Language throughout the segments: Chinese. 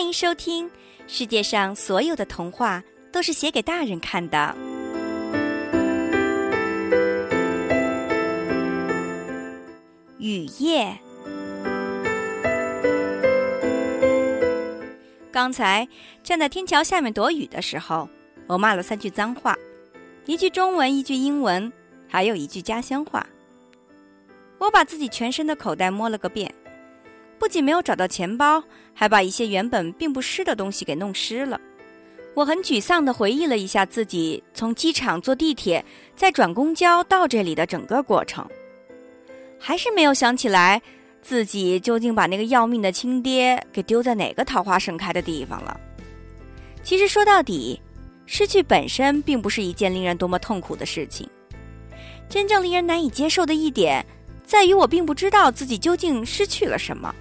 欢迎收听。世界上所有的童话都是写给大人看的。雨夜。刚才站在天桥下面躲雨的时候，我骂了三句脏话，一句中文，一句英文，还有一句家乡话。我把自己全身的口袋摸了个遍。不仅没有找到钱包，还把一些原本并不湿的东西给弄湿了。我很沮丧地回忆了一下自己从机场坐地铁，再转公交到这里的整个过程，还是没有想起来自己究竟把那个要命的亲爹给丢在哪个桃花盛开的地方了。其实说到底，失去本身并不是一件令人多么痛苦的事情，真正令人难以接受的一点，在于我并不知道自己究竟失去了什么。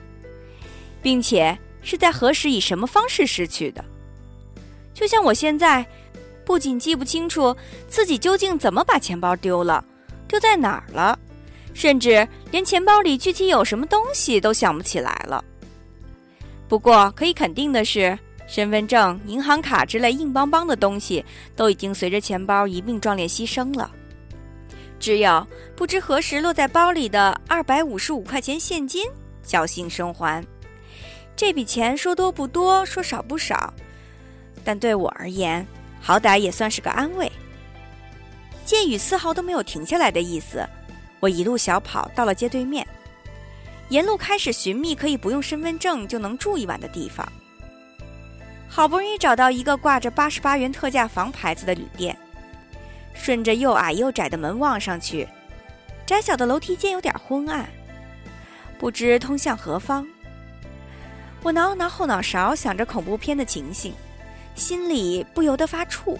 并且是在何时以什么方式失去的？就像我现在，不仅记不清楚自己究竟怎么把钱包丢了，丢在哪儿了，甚至连钱包里具体有什么东西都想不起来了。不过可以肯定的是，身份证、银行卡之类硬邦邦的东西都已经随着钱包一并壮烈牺牲了，只有不知何时落在包里的二百五十五块钱现金侥幸生还。这笔钱说多不多，说少不少，但对我而言，好歹也算是个安慰。见雨丝毫都没有停下来的意思，我一路小跑到了街对面，沿路开始寻觅可以不用身份证就能住一晚的地方。好不容易找到一个挂着八十八元特价房牌子的旅店，顺着又矮又窄的门望上去，窄小的楼梯间有点昏暗，不知通向何方。我挠了挠后脑勺，想着恐怖片的情形，心里不由得发怵。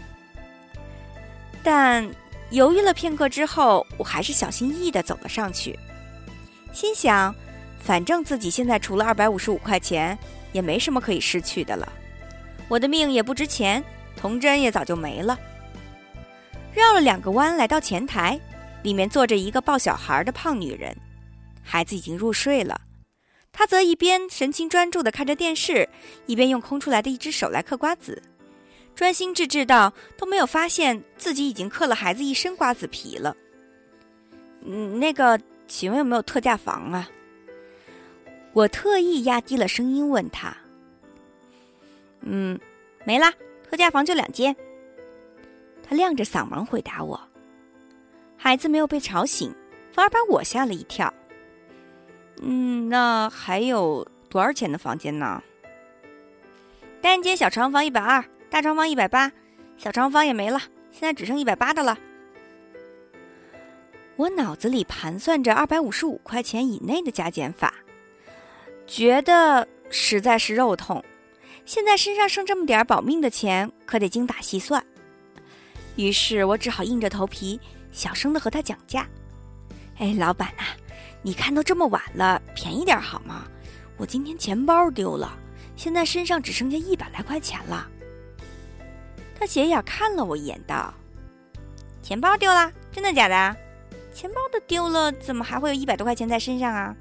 但犹豫了片刻之后，我还是小心翼翼地走了上去，心想：反正自己现在除了二百五十五块钱，也没什么可以失去的了。我的命也不值钱，童真也早就没了。绕了两个弯，来到前台，里面坐着一个抱小孩的胖女人，孩子已经入睡了。他则一边神情专注地看着电视，一边用空出来的一只手来嗑瓜子，专心致志到都没有发现自己已经嗑了孩子一身瓜子皮了。嗯，那个，请问有没有特价房啊？我特意压低了声音问他。嗯，没啦，特价房就两间。他亮着嗓门回答我。孩子没有被吵醒，反而把我吓了一跳。嗯，那还有多少钱的房间呢？单间小床房一百二，大床房一百八，小床房也没了，现在只剩一百八的了。我脑子里盘算着二百五十五块钱以内的加减法，觉得实在是肉痛。现在身上剩这么点保命的钱，可得精打细算。于是我只好硬着头皮，小声的和他讲价：“哎，老板呐。”你看都这么晚了，便宜点好吗？我今天钱包丢了，现在身上只剩下一百来块钱了。他斜眼看了我一眼，道：“钱包丢了，真的假的？钱包都丢了，怎么还会有一百多块钱在身上啊？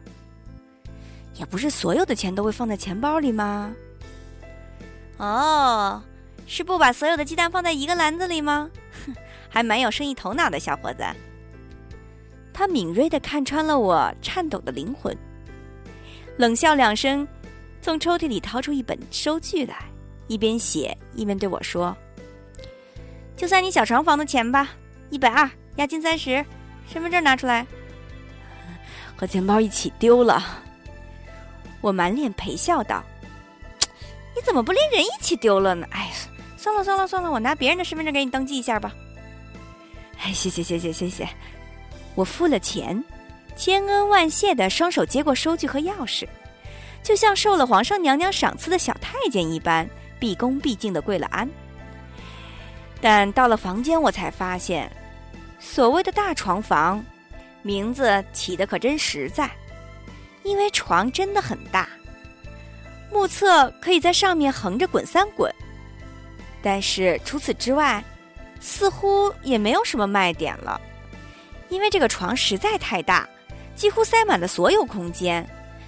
也不是所有的钱都会放在钱包里吗？哦，是不把所有的鸡蛋放在一个篮子里吗？哼，还蛮有生意头脑的小伙子。”他敏锐地看穿了我颤抖的灵魂，冷笑两声，从抽屉里掏出一本收据来，一边写一边对我说：“就算你小床房的钱吧，一百二，押金三十，身份证拿出来。”和钱包一起丢了，我满脸陪笑道：“你怎么不连人一起丢了呢？哎呀，算了算了算了，我拿别人的身份证给你登记一下吧。”哎，谢谢谢谢谢谢。我付了钱，千恩万谢的双手接过收据和钥匙，就像受了皇上娘娘赏赐的小太监一般，毕恭毕敬的跪了安。但到了房间，我才发现，所谓的大床房，名字起的可真实在，因为床真的很大，目测可以在上面横着滚三滚。但是除此之外，似乎也没有什么卖点了。因为这个床实在太大，几乎塞满了所有空间，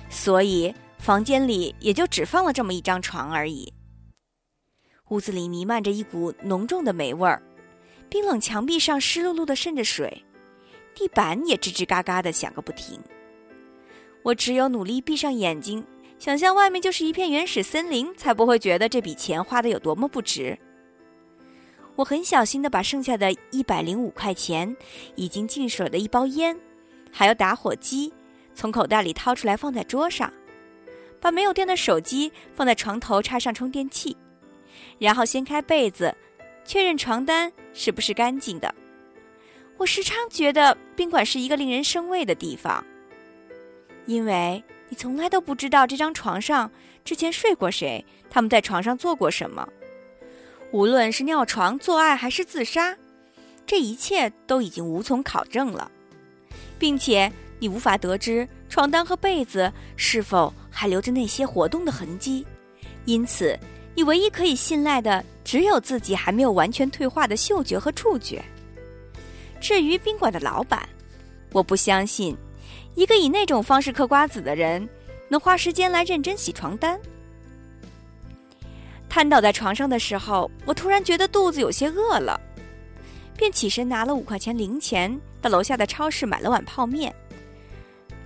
所以房间里也就只放了这么一张床而已。屋子里弥漫着一股浓重的霉味儿，冰冷墙壁上湿漉漉的渗着水，地板也吱吱嘎嘎的响个不停。我只有努力闭上眼睛，想象外面就是一片原始森林，才不会觉得这笔钱花的有多么不值。我很小心的把剩下的一百零五块钱、已经进水的一包烟，还有打火机，从口袋里掏出来放在桌上，把没有电的手机放在床头插上充电器，然后掀开被子，确认床单是不是干净的。我时常觉得宾馆是一个令人生畏的地方。因为你从来都不知道这张床上之前睡过谁，他们在床上做过什么。无论是尿床、做爱还是自杀，这一切都已经无从考证了，并且你无法得知床单和被子是否还留着那些活动的痕迹。因此，你唯一可以信赖的只有自己还没有完全退化的嗅觉和触觉。至于宾馆的老板，我不相信。一个以那种方式嗑瓜子的人，能花时间来认真洗床单。瘫倒在床上的时候，我突然觉得肚子有些饿了，便起身拿了五块钱零钱，到楼下的超市买了碗泡面。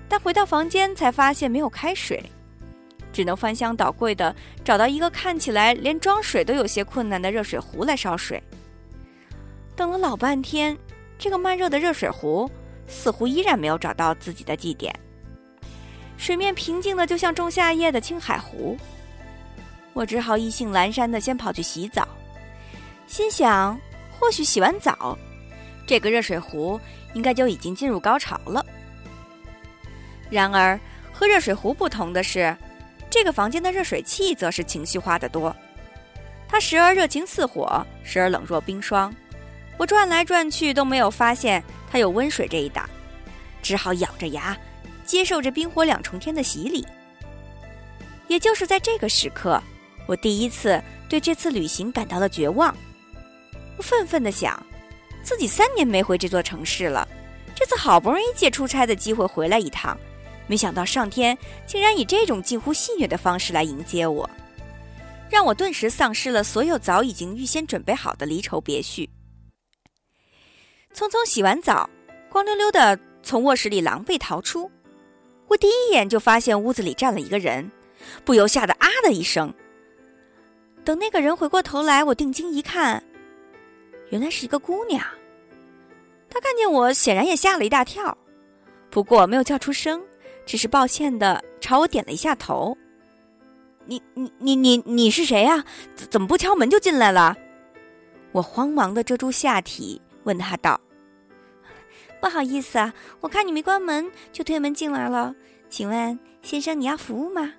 但回到房间才发现没有开水，只能翻箱倒柜的找到一个看起来连装水都有些困难的热水壶来烧水。等了老半天，这个慢热的热水壶。似乎依然没有找到自己的祭点，水面平静的就像仲夏夜的青海湖。我只好意兴阑珊的先跑去洗澡，心想或许洗完澡，这个热水壶应该就已经进入高潮了。然而和热水壶不同的是，这个房间的热水器则是情绪化的多，它时而热情似火，时而冷若冰霜。我转来转去都没有发现。它有温水这一档，只好咬着牙接受着冰火两重天的洗礼。也就是在这个时刻，我第一次对这次旅行感到了绝望。我愤愤地想，自己三年没回这座城市了，这次好不容易借出差的机会回来一趟，没想到上天竟然以这种近乎戏谑的方式来迎接我，让我顿时丧失了所有早已经预先准备好的离愁别绪。匆匆洗完澡，光溜溜的从卧室里狼狈逃出。我第一眼就发现屋子里站了一个人，不由吓得啊的一声。等那个人回过头来，我定睛一看，原来是一个姑娘。她看见我，显然也吓了一大跳，不过没有叫出声，只是抱歉的朝我点了一下头。你你你你你是谁呀？怎怎么不敲门就进来了？我慌忙的遮住下体。问他道：“不好意思啊，我看你没关门，就推门进来了。请问先生，你要服务吗？”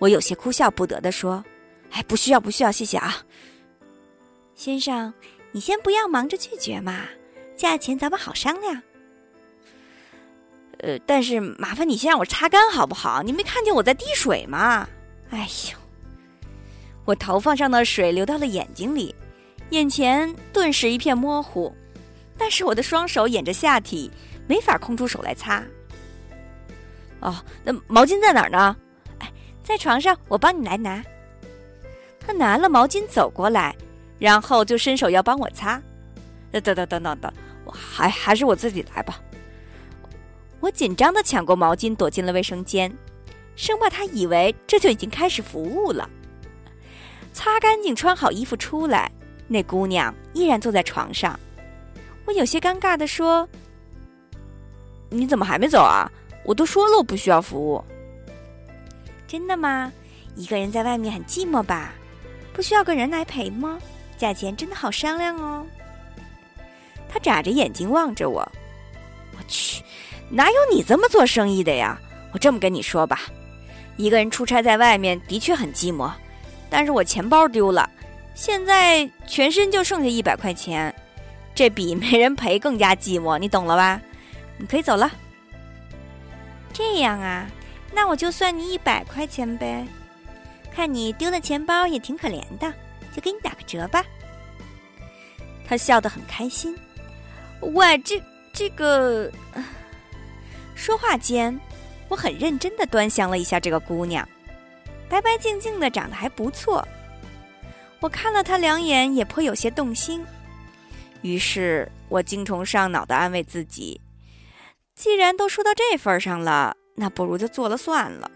我有些哭笑不得的说：“哎，不需要，不需要，谢谢啊。”先生，你先不要忙着拒绝嘛，价钱咱们好商量。呃，但是麻烦你先让我擦干好不好？你没看见我在滴水吗？哎呦，我头发上的水流到了眼睛里。眼前顿时一片模糊，但是我的双手掩着下体，没法空出手来擦。哦，那毛巾在哪儿呢？哎，在床上，我帮你来拿。他拿了毛巾走过来，然后就伸手要帮我擦。等等等等等，我还还是我自己来吧。我紧张的抢过毛巾，躲进了卫生间，生怕他以为这就已经开始服务了。擦干净，穿好衣服出来。那姑娘依然坐在床上，我有些尴尬的说：“你怎么还没走啊？我都说了我不需要服务。”真的吗？一个人在外面很寂寞吧？不需要个人来陪吗？价钱真的好商量哦。他眨着眼睛望着我，我去，哪有你这么做生意的呀？我这么跟你说吧，一个人出差在外面的确很寂寞，但是我钱包丢了。现在全身就剩下一百块钱，这比没人陪更加寂寞，你懂了吧？你可以走了。这样啊，那我就算你一百块钱呗。看你丢了钱包也挺可怜的，就给你打个折吧。他笑得很开心。喂，这这个……说话间，我很认真的端详了一下这个姑娘，白白净净的，长得还不错。我看了她两眼，也颇有些动心。于是我精虫上脑的安慰自己：既然都说到这份上了，那不如就做了算了。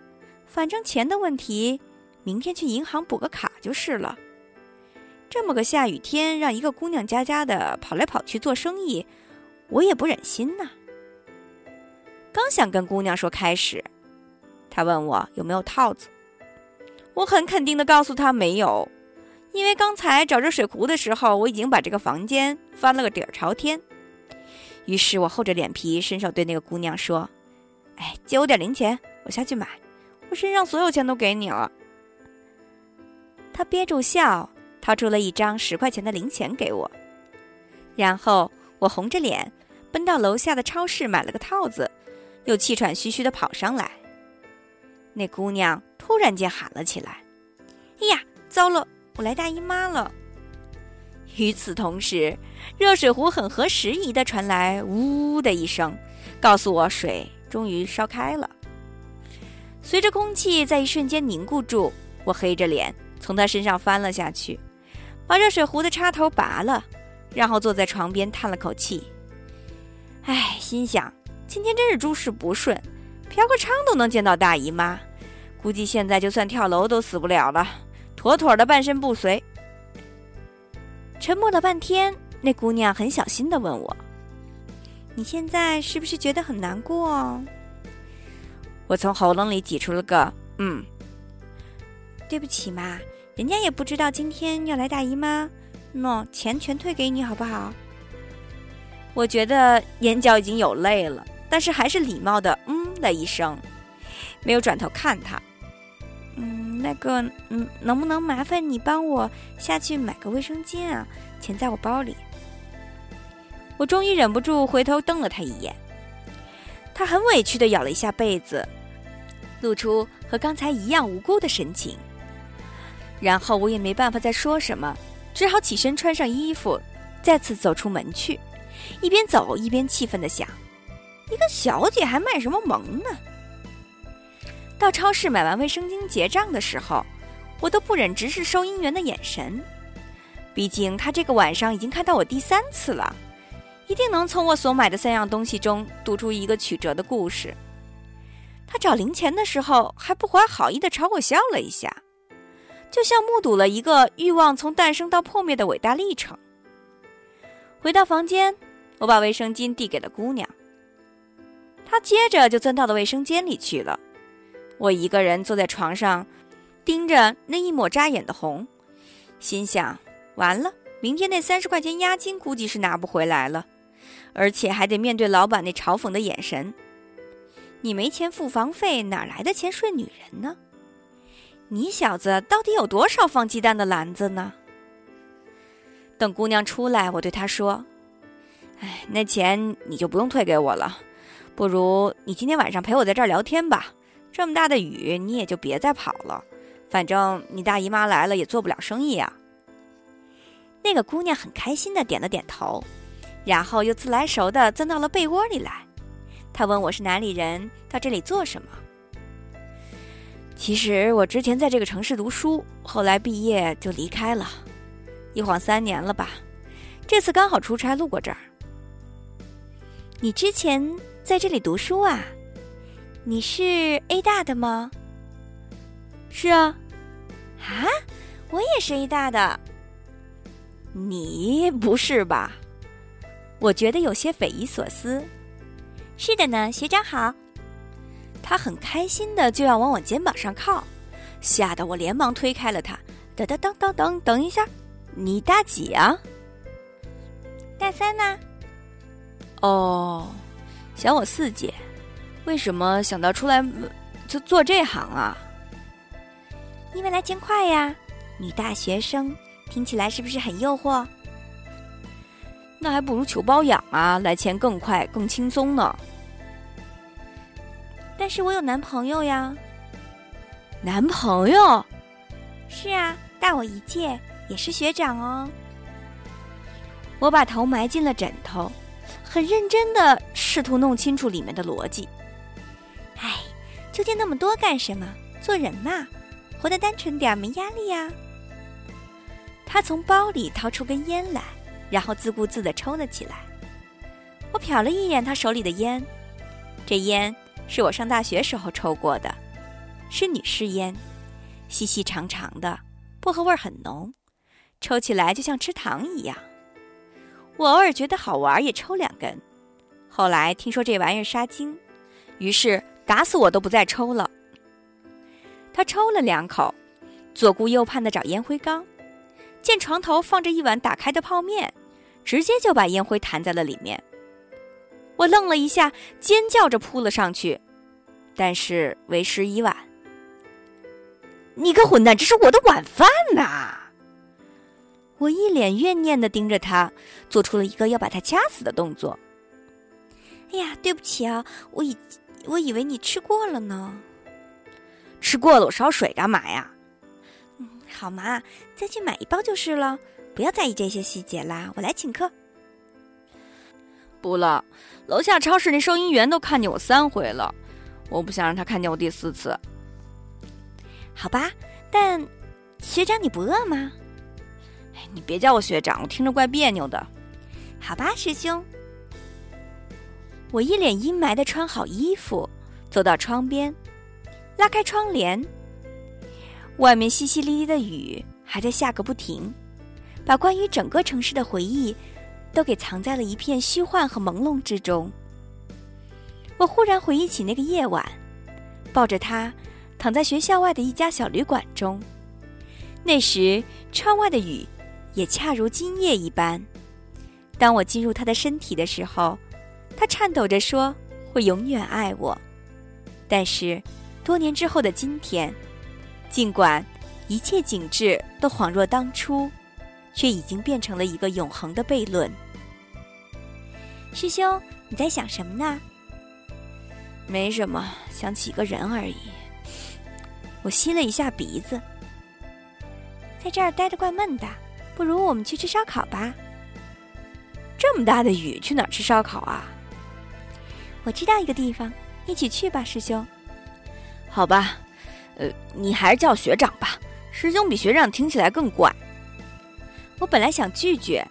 反正钱的问题，明天去银行补个卡就是了。这么个下雨天，让一个姑娘家家的跑来跑去做生意，我也不忍心呐。刚想跟姑娘说开始，她问我有没有套子，我很肯定的告诉她没有，因为刚才找热水壶的时候，我已经把这个房间翻了个底儿朝天。于是我厚着脸皮伸手对那个姑娘说：“哎，借我点零钱，我下去买。我身上所有钱都给你了。”他憋住笑。掏出了一张十块钱的零钱给我，然后我红着脸奔到楼下的超市买了个套子，又气喘吁吁地跑上来。那姑娘突然间喊了起来：“哎呀，糟了，我来大姨妈了！”与此同时，热水壶很合时宜地传来“呜”的一声，告诉我水终于烧开了。随着空气在一瞬间凝固住，我黑着脸从她身上翻了下去。把热水壶的插头拔了，然后坐在床边叹了口气。唉，心想今天真是诸事不顺，嫖个娼都能见到大姨妈，估计现在就算跳楼都死不了了，妥妥的半身不遂。沉默了半天，那姑娘很小心的问我：“你现在是不是觉得很难过？”我从喉咙里挤出了个“嗯”，对不起嘛。人家也不知道今天要来大姨妈，喏，钱全退给你好不好？我觉得眼角已经有泪了，但是还是礼貌的嗯了一声，没有转头看他。嗯，那个，嗯，能不能麻烦你帮我下去买个卫生巾啊？钱在我包里。我终于忍不住回头瞪了他一眼，他很委屈的咬了一下被子，露出和刚才一样无辜的神情。然后我也没办法再说什么，只好起身穿上衣服，再次走出门去。一边走一边气愤地想：一个小姐还卖什么萌呢？到超市买完卫生巾结账的时候，我都不忍直视收银员的眼神。毕竟他这个晚上已经看到我第三次了，一定能从我所买的三样东西中读出一个曲折的故事。他找零钱的时候还不怀好意地朝我笑了一下。就像目睹了一个欲望从诞生到破灭的伟大历程。回到房间，我把卫生巾递给了姑娘，她接着就钻到了卫生间里去了。我一个人坐在床上，盯着那一抹扎眼的红，心想：完了，明天那三十块钱押金估计是拿不回来了，而且还得面对老板那嘲讽的眼神。你没钱付房费，哪来的钱睡女人呢？你小子到底有多少放鸡蛋的篮子呢？等姑娘出来，我对她说：“哎，那钱你就不用退给我了，不如你今天晚上陪我在这儿聊天吧。这么大的雨，你也就别再跑了。反正你大姨妈来了也做不了生意啊。”那个姑娘很开心的点了点头，然后又自来熟的钻到了被窝里来。她问我是哪里人，到这里做什么。其实我之前在这个城市读书，后来毕业就离开了，一晃三年了吧。这次刚好出差路过这儿。你之前在这里读书啊？你是 A 大的吗？是啊。啊，我也是 A 大的。你不是吧？我觉得有些匪夷所思。是的呢，学长好。他很开心的就要往我肩膀上靠，吓得我连忙推开了他。等等等等等，等一下，你大几啊？大三呢。哦，想我四姐，为什么想到出来就做这行啊？因为来钱快呀，女大学生听起来是不是很诱惑？那还不如求包养啊，来钱更快更轻松呢。但是我有男朋友呀，男朋友？是啊，大我一届，也是学长哦。我把头埋进了枕头，很认真的试图弄清楚里面的逻辑。哎，纠结那么多干什么？做人嘛，活得单纯点，没压力呀。他从包里掏出根烟来，然后自顾自的抽了起来。我瞟了一眼他手里的烟，这烟是我上大学时候抽过的，是女士烟，细细长长的，薄荷味很浓，抽起来就像吃糖一样。我偶尔觉得好玩，也抽两根。后来听说这玩意儿杀精，于是打死我都不再抽了。他抽了两口，左顾右盼地找烟灰缸，见床头放着一碗打开的泡面，直接就把烟灰弹在了里面。我愣了一下，尖叫着扑了上去，但是为时已晚。你个混蛋，这是我的晚饭呐！我一脸怨念的盯着他，做出了一个要把他掐死的动作。哎呀，对不起啊，我以我以为你吃过了呢。吃过了，我烧水干嘛呀？嗯，好嘛，再去买一包就是了，不要在意这些细节啦。我来请客。不了，楼下超市那收银员都看见我三回了，我不想让他看见我第四次。好吧，但学长你不饿吗？哎，你别叫我学长，我听着怪别扭的。好吧，师兄。我一脸阴霾的穿好衣服，走到窗边，拉开窗帘。外面淅淅沥沥的雨还在下个不停，把关于整个城市的回忆都给藏在了一片虚幻和朦胧之中。我忽然回忆起那个夜晚，抱着他躺在学校外的一家小旅馆中，那时窗外的雨也恰如今夜一般。当我进入他的身体的时候。他颤抖着说：“会永远爱我。”但是，多年之后的今天，尽管一切景致都恍若当初，却已经变成了一个永恒的悖论。师兄，你在想什么呢？没什么，想起一个人而已。我吸了一下鼻子，在这儿待着怪闷的，不如我们去吃烧烤吧。这么大的雨，去哪儿吃烧烤啊？我知道一个地方，一起去吧，师兄。好吧，呃，你还是叫学长吧。师兄比学长听起来更怪。我本来想拒绝，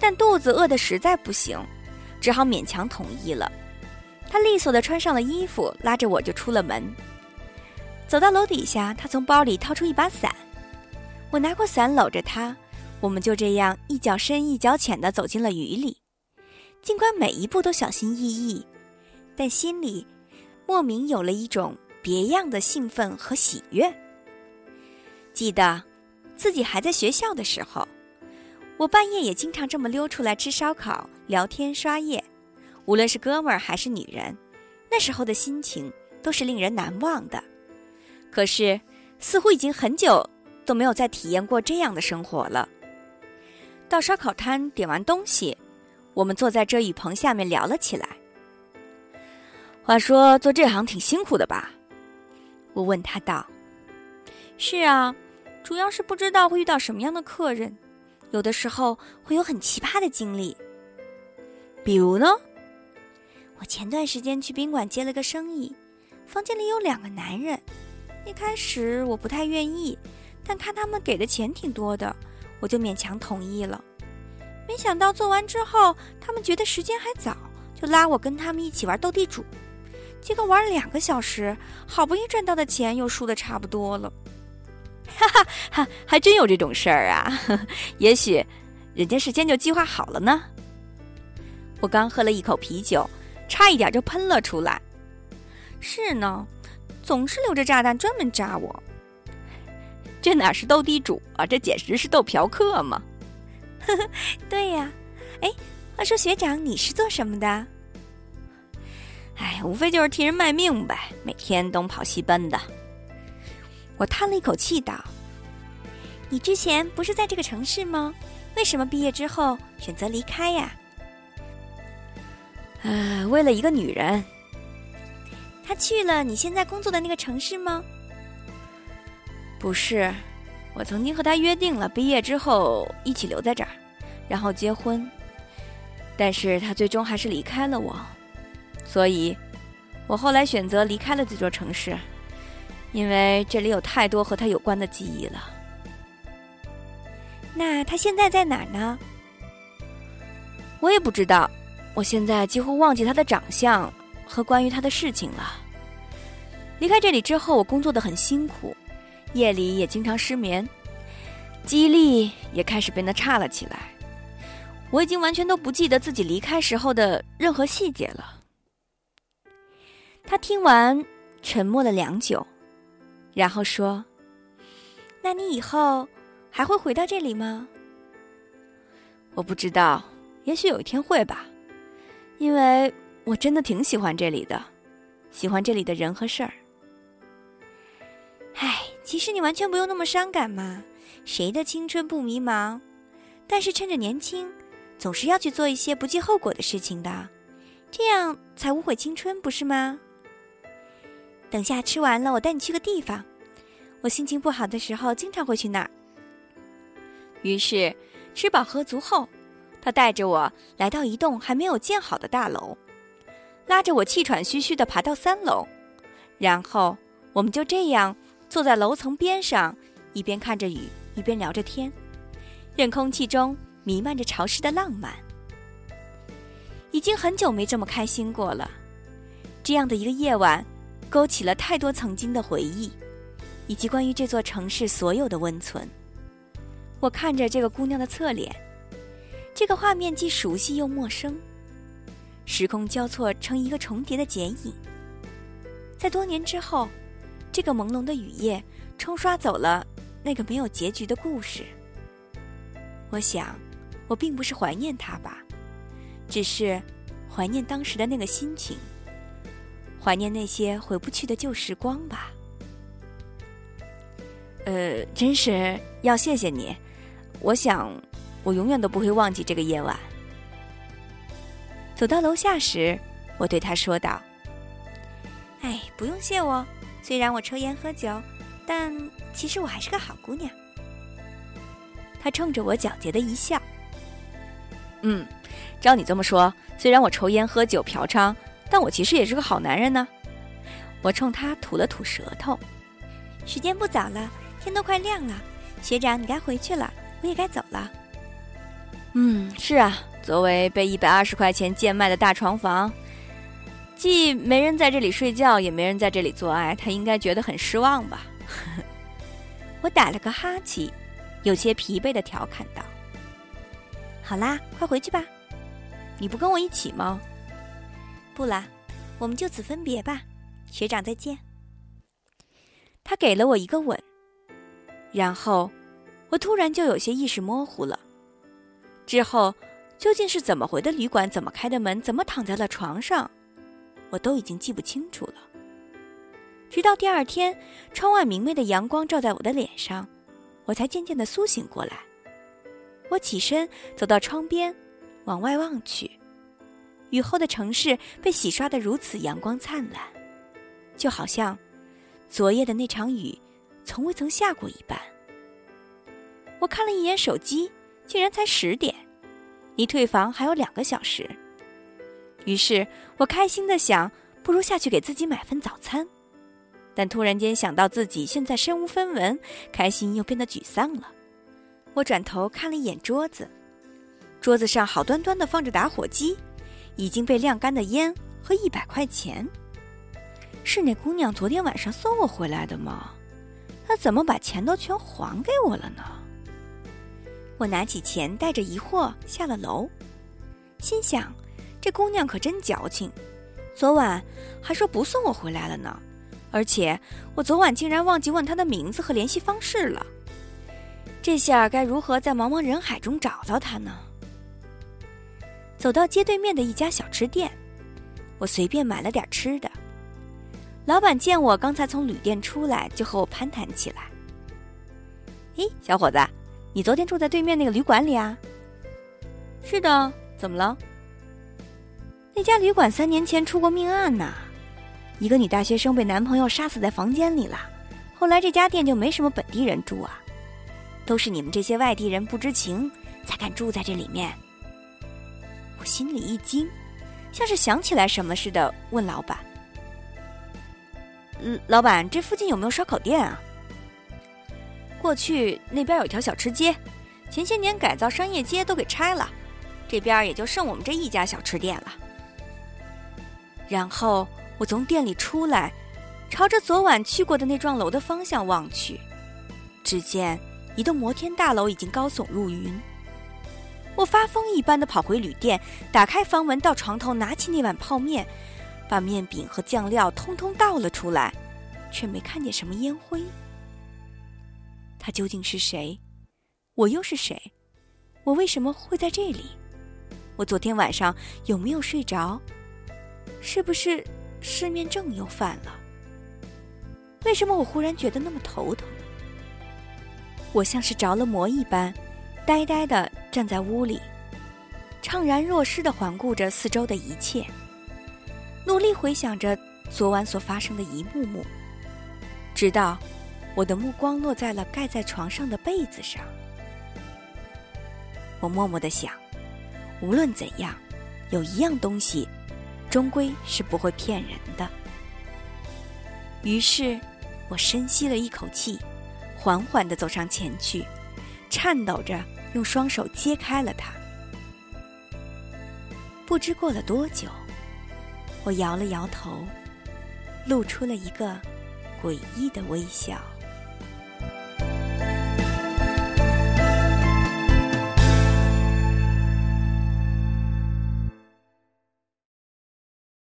但肚子饿得实在不行，只好勉强同意了。他利索的穿上了衣服，拉着我就出了门。走到楼底下，他从包里掏出一把伞，我拿过伞搂着他，我们就这样一脚深一脚浅的走进了雨里。尽管每一步都小心翼翼。但心里莫名有了一种别样的兴奋和喜悦。记得自己还在学校的时候，我半夜也经常这么溜出来吃烧烤、聊天、刷夜。无论是哥们儿还是女人，那时候的心情都是令人难忘的。可是，似乎已经很久都没有再体验过这样的生活了。到烧烤摊点完东西，我们坐在遮雨棚下面聊了起来。话说做这行挺辛苦的吧？我问他道：“是啊，主要是不知道会遇到什么样的客人，有的时候会有很奇葩的经历。比如呢？我前段时间去宾馆接了个生意，房间里有两个男人。一开始我不太愿意，但看他们给的钱挺多的，我就勉强同意了。没想到做完之后，他们觉得时间还早，就拉我跟他们一起玩斗地主。”结果玩了两个小时，好不容易赚到的钱又输的差不多了，哈哈哈，还真有这种事儿啊！也许人家事先就计划好了呢。我刚喝了一口啤酒，差一点就喷了出来。是呢，总是留着炸弹专门炸我。这哪是斗地主啊，这简直是斗嫖客嘛！呵呵，对呀。哎，话说学长，你是做什么的？哎，无非就是替人卖命呗，每天东跑西奔的。我叹了一口气道：“你之前不是在这个城市吗？为什么毕业之后选择离开呀？”呃，为了一个女人。她去了你现在工作的那个城市吗？不是，我曾经和她约定了毕业之后一起留在这儿，然后结婚。但是她最终还是离开了我。所以，我后来选择离开了这座城市，因为这里有太多和他有关的记忆了。那他现在在哪儿呢？我也不知道。我现在几乎忘记他的长相和关于他的事情了。离开这里之后，我工作的很辛苦，夜里也经常失眠，记忆力也开始变得差了起来。我已经完全都不记得自己离开时候的任何细节了。他听完，沉默了良久，然后说：“那你以后还会回到这里吗？”我不知道，也许有一天会吧。因为我真的挺喜欢这里的，喜欢这里的人和事儿。唉，其实你完全不用那么伤感嘛。谁的青春不迷茫？但是趁着年轻，总是要去做一些不计后果的事情的，这样才无悔青春，不是吗？等下吃完了，我带你去个地方。我心情不好的时候，经常会去那儿。于是吃饱喝足后。他带着我来到一栋还没有建好的大楼，拉着我气喘吁吁地爬到三楼，然后我们就这样坐在楼层边上，一边看着雨，一边聊着天，任空气中弥漫着潮湿的浪漫。已经很久没这么开心过了，这样的一个夜晚，勾起了太多曾经的回忆，以及关于这座城市所有的温存。我看着这个姑娘的侧脸。这个画面既熟悉又陌生，时空交错成一个重叠的剪影。在多年之后，这个朦胧的雨夜冲刷走了那个没有结局的故事。我想，我并不是怀念他吧，只是怀念当时的那个心情，怀念那些回不去的旧时光吧。呃，真是要谢谢你，我想。我永远都不会忘记这个夜晚。走到楼下时，我对他说道：“哎，不用谢我。虽然我抽烟喝酒，但其实我还是个好姑娘。”他冲着我皎洁的一笑：“嗯，照你这么说，虽然我抽烟喝酒嫖娼，但我其实也是个好男人呢。”我冲他吐了吐舌头。时间不早了，天都快亮了。学长，你该回去了，我也该走了。嗯，是啊，作为被一百二十块钱贱卖的大床房，既没人在这里睡觉，也没人在这里做爱，他应该觉得很失望吧？我打了个哈欠，有些疲惫的调侃道：“好啦，快回去吧。你不跟我一起吗？不啦，我们就此分别吧。学长再见。”他给了我一个吻，然后我突然就有些意识模糊了。之后，究竟是怎么回的旅馆？怎么开的门？怎么躺在了床上？我都已经记不清楚了。直到第二天，窗外明媚的阳光照在我的脸上，我才渐渐的苏醒过来。我起身走到窗边，往外望去，雨后的城市被洗刷的如此阳光灿烂，就好像昨夜的那场雨从未曾下过一般。我看了一眼手机。竟然才十点，离退房还有两个小时。于是我开心的想，不如下去给自己买份早餐。但突然间想到自己现在身无分文，开心又变得沮丧了。我转头看了一眼桌子，桌子上好端端的放着打火机，已经被晾干的烟和一百块钱。是那姑娘昨天晚上送我回来的吗？她怎么把钱都全还给我了呢？我拿起钱，带着疑惑下了楼，心想：这姑娘可真矫情，昨晚还说不送我回来了呢。而且我昨晚竟然忘记问她的名字和联系方式了。这下该如何在茫茫人海中找到她呢？走到街对面的一家小吃店，我随便买了点吃的。老板见我刚才从旅店出来，就和我攀谈起来：“咦，小伙子。”你昨天住在对面那个旅馆里啊？是的，怎么了？那家旅馆三年前出过命案呐，一个女大学生被男朋友杀死在房间里了。后来这家店就没什么本地人住啊，都是你们这些外地人不知情才敢住在这里面。心里一惊，像是想起来什么似的，问老板：“老板，这附近有没有烧烤店啊？过去那边有一条小吃街，前些年改造商业街都给拆了，这边也就剩我们这一家小吃店了。然后我从店里出来，朝着昨晚去过的那幢楼的方向望去，只见一栋摩天大楼已经高耸入云。我发疯一般的跑回旅店，打开房门，到床头拿起那碗泡面，把面饼和酱料通通倒了出来，却没看见什么烟灰。他究竟是谁？我又是谁？我为什么会在这里？我昨天晚上有没有睡着？是不是失眠症又犯了？为什么我忽然觉得那么头疼？我像是着了魔一般，呆呆的站在屋里，怅然若失的环顾着四周的一切，努力回想着昨晚所发生的一幕幕，直到我的目光落在了盖在床上的被子上。我默默的想，无论怎样，有一样东西。终归是不会骗人的。于是，我深吸了一口气，缓缓地走上前去，颤抖着用双手揭开了它。不知过了多久，我摇了摇头，露出了一个诡异的微笑。